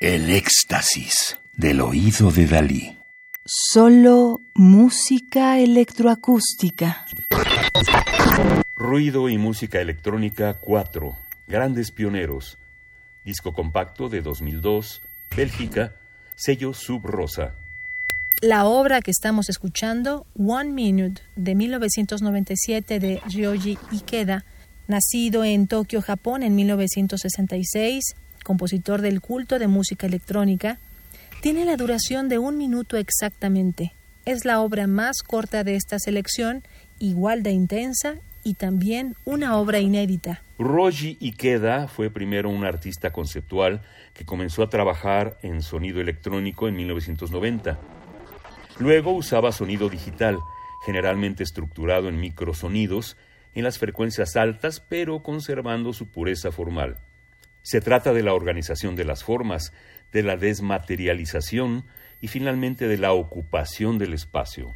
El éxtasis del oído de Dalí. Solo música electroacústica. Ruido y música electrónica 4. Grandes pioneros. Disco compacto de 2002. Bélgica. Sello Sub Rosa. La obra que estamos escuchando, One Minute, de 1997 de Ryoji Ikeda, nacido en Tokio, Japón en 1966, compositor del culto de música electrónica, tiene la duración de un minuto exactamente. Es la obra más corta de esta selección, igual de intensa y también una obra inédita. Roji Ikeda fue primero un artista conceptual que comenzó a trabajar en sonido electrónico en 1990. Luego usaba sonido digital, generalmente estructurado en microsonidos, en las frecuencias altas, pero conservando su pureza formal. Se trata de la organización de las formas, de la desmaterialización y finalmente de la ocupación del espacio.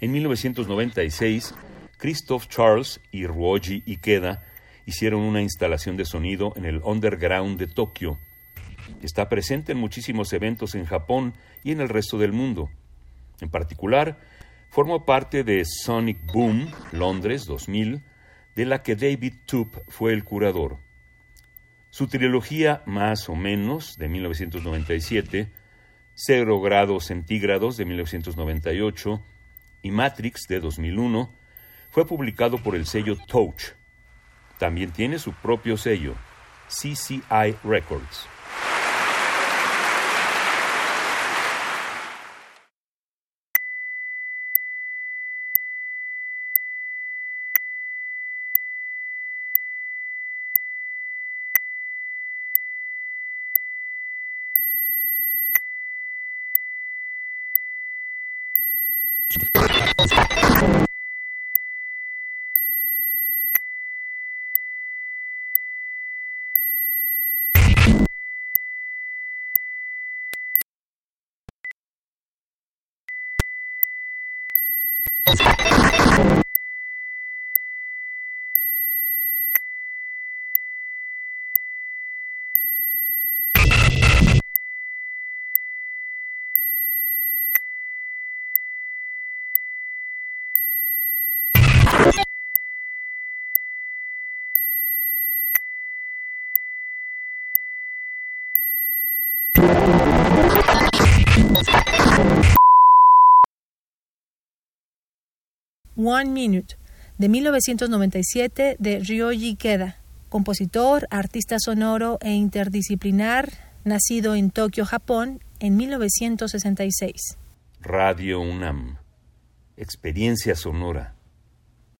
En 1996, Christoph Charles y Ruoji Ikeda hicieron una instalación de sonido en el underground de Tokio, Está presente en muchísimos eventos en Japón y en el resto del mundo. En particular, formó parte de Sonic Boom, Londres 2000, de la que David Toop fue el curador. Su trilogía Más o menos, de 1997, Cero grados centígrados, de 1998, y Matrix, de 2001, fue publicado por el sello Touch. También tiene su propio sello, CCI Records. Let's go. One Minute, de 1997, de Ryoji Keda, compositor, artista sonoro e interdisciplinar, nacido en Tokio, Japón, en 1966. Radio UNAM. Experiencia sonora.